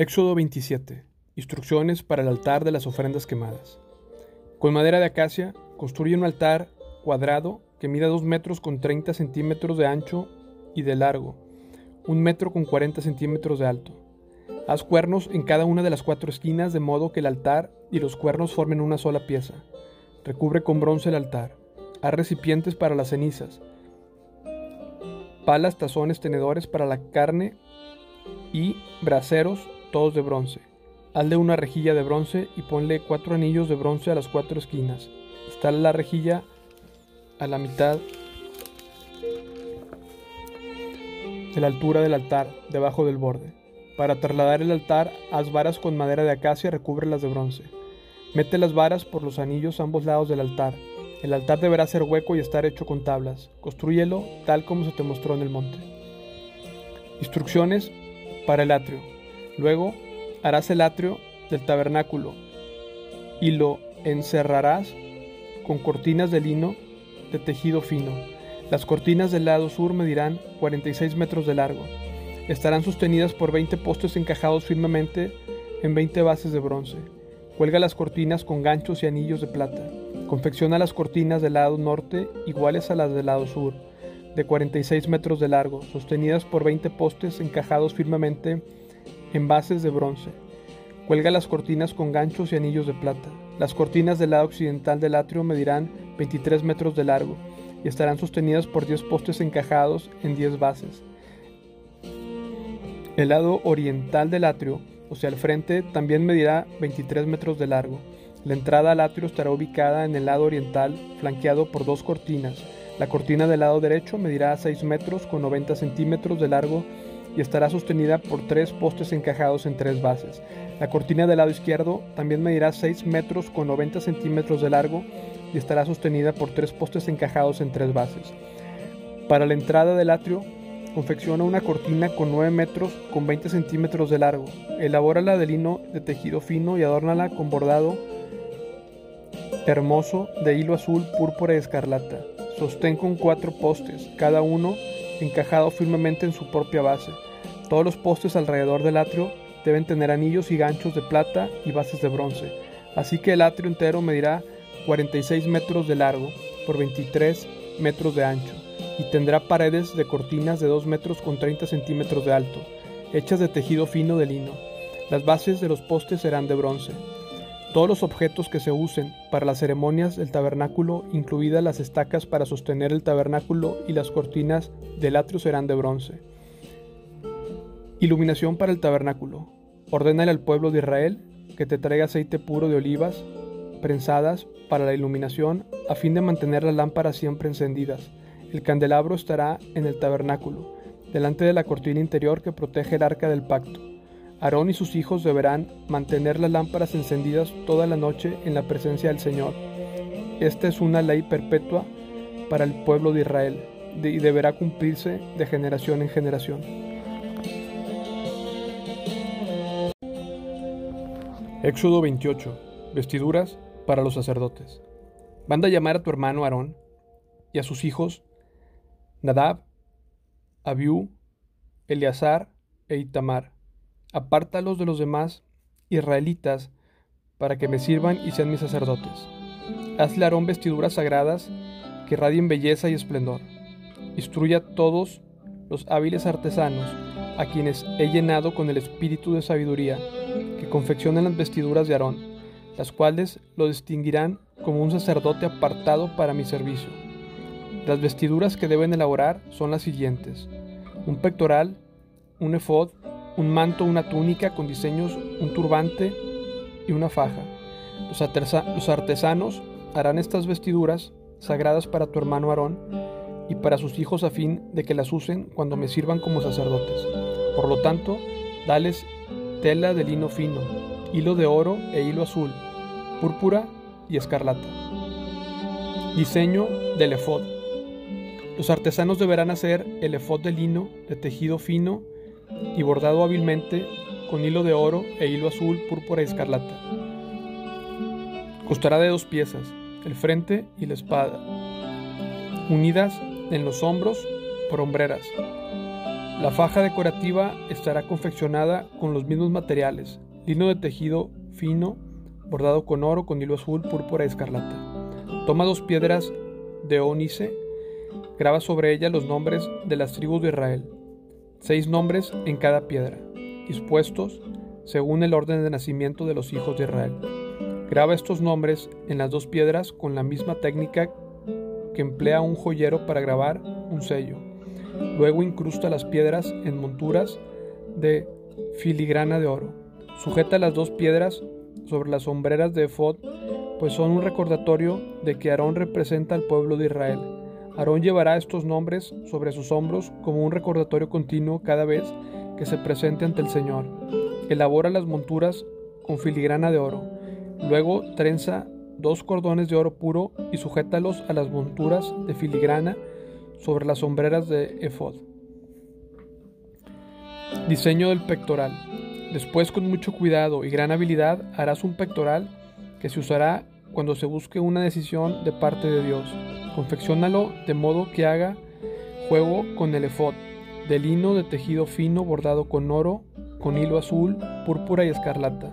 Éxodo 27. Instrucciones para el altar de las ofrendas quemadas. Con madera de acacia, construye un altar cuadrado que mida 2 metros con 30 centímetros de ancho y de largo, 1 metro con 40 centímetros de alto. Haz cuernos en cada una de las cuatro esquinas de modo que el altar y los cuernos formen una sola pieza. Recubre con bronce el altar. Haz recipientes para las cenizas. Palas, tazones, tenedores para la carne y braseros todos de bronce. Hazle una rejilla de bronce y ponle cuatro anillos de bronce a las cuatro esquinas. Instala la rejilla a la mitad de la altura del altar, debajo del borde. Para trasladar el altar, haz varas con madera de acacia y recúbrelas de bronce. Mete las varas por los anillos a ambos lados del altar. El altar deberá ser hueco y estar hecho con tablas. Construyelo tal como se te mostró en el monte. Instrucciones para el atrio. Luego harás el atrio del tabernáculo y lo encerrarás con cortinas de lino de tejido fino. Las cortinas del lado sur medirán 46 metros de largo. Estarán sostenidas por 20 postes encajados firmemente en 20 bases de bronce. Cuelga las cortinas con ganchos y anillos de plata. Confecciona las cortinas del lado norte iguales a las del lado sur, de 46 metros de largo, sostenidas por 20 postes encajados firmemente en bases de bronce. Cuelga las cortinas con ganchos y anillos de plata. Las cortinas del lado occidental del atrio medirán 23 metros de largo y estarán sostenidas por 10 postes encajados en 10 bases. El lado oriental del atrio, o sea el frente, también medirá 23 metros de largo. La entrada al atrio estará ubicada en el lado oriental, flanqueado por dos cortinas. La cortina del lado derecho medirá 6 metros con 90 centímetros de largo y estará sostenida por tres postes encajados en tres bases. La cortina del lado izquierdo también medirá 6 metros con 90 centímetros de largo y estará sostenida por tres postes encajados en tres bases. Para la entrada del atrio, confecciona una cortina con 9 metros con 20 centímetros de largo. Elabórala de lino de tejido fino y adórnala con bordado hermoso de hilo azul, púrpura y escarlata. Sostén con cuatro postes, cada uno encajado firmemente en su propia base. Todos los postes alrededor del atrio deben tener anillos y ganchos de plata y bases de bronce, así que el atrio entero medirá 46 metros de largo por 23 metros de ancho y tendrá paredes de cortinas de 2 metros con 30 centímetros de alto, hechas de tejido fino de lino. Las bases de los postes serán de bronce. Todos los objetos que se usen para las ceremonias del tabernáculo, incluidas las estacas para sostener el tabernáculo y las cortinas del atrio serán de bronce. Iluminación para el tabernáculo. Ordénale al pueblo de Israel que te traiga aceite puro de olivas prensadas para la iluminación a fin de mantener las lámparas siempre encendidas. El candelabro estará en el tabernáculo, delante de la cortina interior que protege el arca del pacto. Aarón y sus hijos deberán mantener las lámparas encendidas toda la noche en la presencia del Señor. Esta es una ley perpetua para el pueblo de Israel y deberá cumplirse de generación en generación. Éxodo 28. Vestiduras para los sacerdotes. Manda a llamar a tu hermano Aarón y a sus hijos Nadab, Abiú, Eleazar e Itamar apártalos de los demás israelitas para que me sirvan y sean mis sacerdotes. Hazle a Aarón vestiduras sagradas que radien belleza y esplendor. Instruye a todos los hábiles artesanos a quienes he llenado con el espíritu de sabiduría, que confeccionen las vestiduras de Aarón, las cuales lo distinguirán como un sacerdote apartado para mi servicio. Las vestiduras que deben elaborar son las siguientes: un pectoral, un efod, un manto, una túnica con diseños, un turbante y una faja. Los, artesanos harán estas vestiduras sagradas para tu hermano Aarón y para sus hijos a fin de que las usen cuando me sirvan como sacerdotes. Por lo tanto, dales tela de lino fino, hilo de oro e hilo azul, púrpura y escarlata. Diseño del efod. Los artesanos deberán hacer el efod de lino de tejido fino y bordado hábilmente con hilo de oro e hilo azul, púrpura y escarlata. Costará de dos piezas, el frente y la espada, unidas en los hombros por hombreras. La faja decorativa estará confeccionada con los mismos materiales, lino de tejido fino, bordado con oro, con hilo azul, púrpura y escarlata. Toma dos piedras de ónice, graba sobre ellas los nombres de las tribus de Israel, seis nombres en cada piedra, dispuestos según el orden de nacimiento de los hijos de Israel. Graba estos nombres en las dos piedras con la misma técnica que emplea un joyero para grabar un sello. Luego incrusta las piedras en monturas de filigrana de oro. Sujeta las dos piedras sobre las sombreras de Efod, pues son un recordatorio de que Aarón representa al pueblo de Israel. Aarón llevará estos nombres sobre sus hombros como un recordatorio continuo cada vez que se presente ante el Señor. Elabora las monturas con filigrana de oro. Luego trenza dos cordones de oro puro y sujétalos a las monturas de filigrana sobre las sombreras de efod. Diseño del pectoral. Después con mucho cuidado y gran habilidad harás un pectoral que se usará cuando se busque una decisión de parte de Dios. Confeccionalo de modo que haga juego con el efod, de lino de tejido fino bordado con oro, con hilo azul, púrpura y escarlata.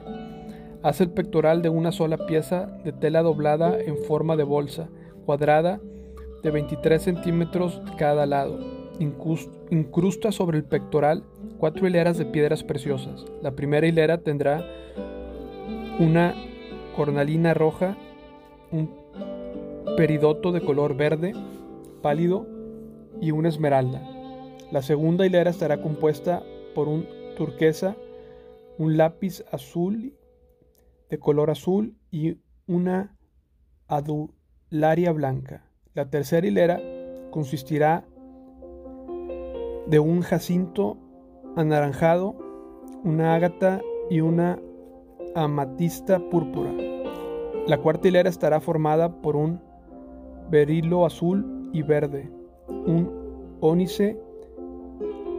Haz el pectoral de una sola pieza de tela doblada en forma de bolsa, cuadrada, de 23 centímetros cada lado. Incrusta sobre el pectoral cuatro hileras de piedras preciosas. La primera hilera tendrá una cornalina roja, un peridoto de color verde pálido y una esmeralda. La segunda hilera estará compuesta por un turquesa, un lápiz azul de color azul y una adularia blanca. La tercera hilera consistirá de un jacinto anaranjado, una ágata y una amatista púrpura. La cuarta hilera estará formada por un berilo azul y verde, un ónice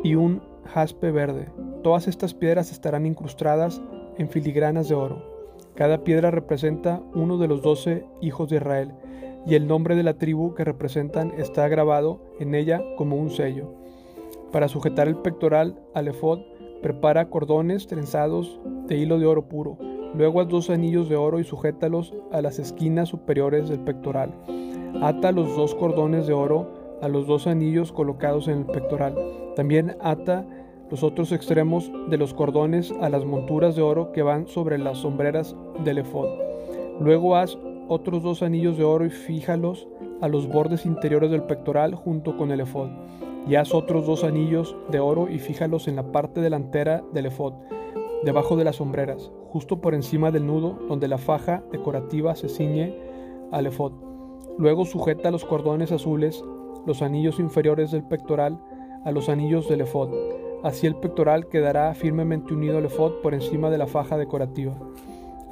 y un jaspe verde. Todas estas piedras estarán incrustadas en filigranas de oro. Cada piedra representa uno de los doce hijos de Israel, y el nombre de la tribu que representan está grabado en ella como un sello. Para sujetar el pectoral al efod, prepara cordones trenzados de hilo de oro puro. Luego haz dos anillos de oro y sujétalos a las esquinas superiores del pectoral. Ata los dos cordones de oro a los dos anillos colocados en el pectoral. También ata los otros extremos de los cordones a las monturas de oro que van sobre las sombreras del efod. Luego haz otros dos anillos de oro y fíjalos a los bordes interiores del pectoral junto con el efod y haz otros dos anillos de oro y fíjalos en la parte delantera del efod, debajo de las sombreras, justo por encima del nudo donde la faja decorativa se ciñe al efod. Luego sujeta los cordones azules, los anillos inferiores del pectoral, a los anillos del efod. Así el pectoral quedará firmemente unido al efod por encima de la faja decorativa.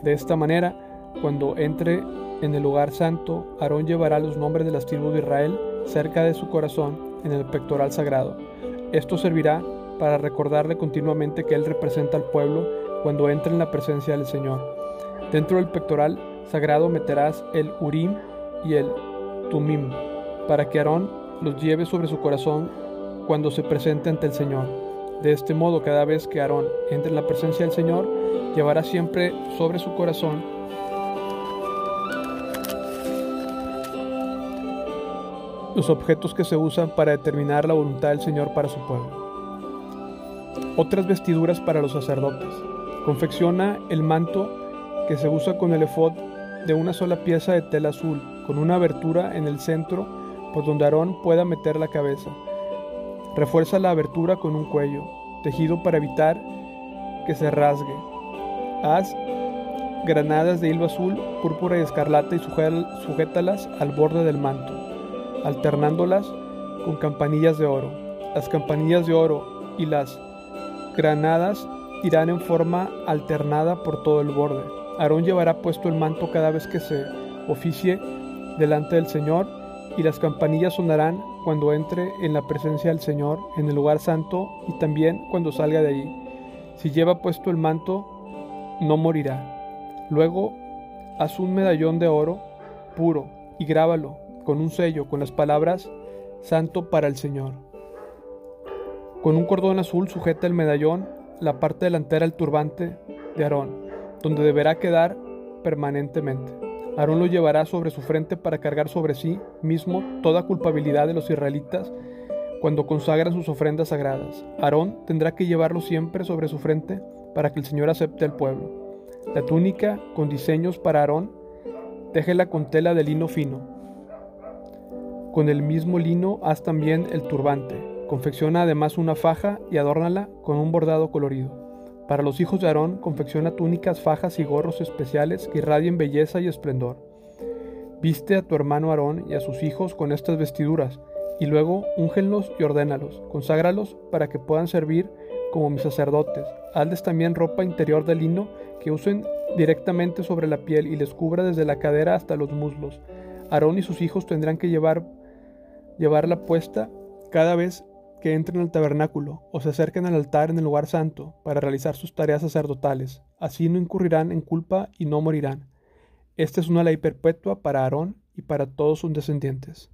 De esta manera, cuando entre en el lugar santo, Aarón llevará los nombres de las tribus de Israel cerca de su corazón en el pectoral sagrado. Esto servirá para recordarle continuamente que Él representa al pueblo cuando entre en la presencia del Señor. Dentro del pectoral sagrado meterás el Urim y el Tumim, para que Aarón los lleve sobre su corazón cuando se presente ante el Señor. De este modo, cada vez que Aarón entre en la presencia del Señor, llevará siempre sobre su corazón los objetos que se usan para determinar la voluntad del Señor para su pueblo. Otras vestiduras para los sacerdotes. Confecciona el manto que se usa con el efod de una sola pieza de tela azul, con una abertura en el centro por donde Aarón pueda meter la cabeza. Refuerza la abertura con un cuello, tejido para evitar que se rasgue. Haz granadas de hilo azul, púrpura y escarlata y sujétalas al borde del manto alternándolas con campanillas de oro. Las campanillas de oro y las granadas irán en forma alternada por todo el borde. Aarón llevará puesto el manto cada vez que se oficie delante del Señor y las campanillas sonarán cuando entre en la presencia del Señor en el lugar santo y también cuando salga de allí. Si lleva puesto el manto, no morirá. Luego, haz un medallón de oro puro y grábalo con un sello con las palabras Santo para el Señor. Con un cordón azul sujeta el medallón la parte delantera del turbante de Aarón, donde deberá quedar permanentemente. Aarón lo llevará sobre su frente para cargar sobre sí mismo toda culpabilidad de los israelitas cuando consagran sus ofrendas sagradas. Aarón tendrá que llevarlo siempre sobre su frente para que el Señor acepte al pueblo. La túnica con diseños para Aarón, déjela con tela de lino fino. Con el mismo lino haz también el turbante. Confecciona además una faja y adórnala con un bordado colorido. Para los hijos de Aarón confecciona túnicas, fajas y gorros especiales que irradien belleza y esplendor. Viste a tu hermano Aarón y a sus hijos con estas vestiduras, y luego úngenlos y ordénalos, conságralos para que puedan servir como mis sacerdotes. Hazles también ropa interior de lino que usen directamente sobre la piel y les cubra desde la cadera hasta los muslos. Aarón y sus hijos tendrán que llevar, llevarla puesta cada vez que entren al tabernáculo o se acerquen al altar en el lugar santo para realizar sus tareas sacerdotales. Así no incurrirán en culpa y no morirán. Esta es una ley perpetua para Aarón y para todos sus descendientes.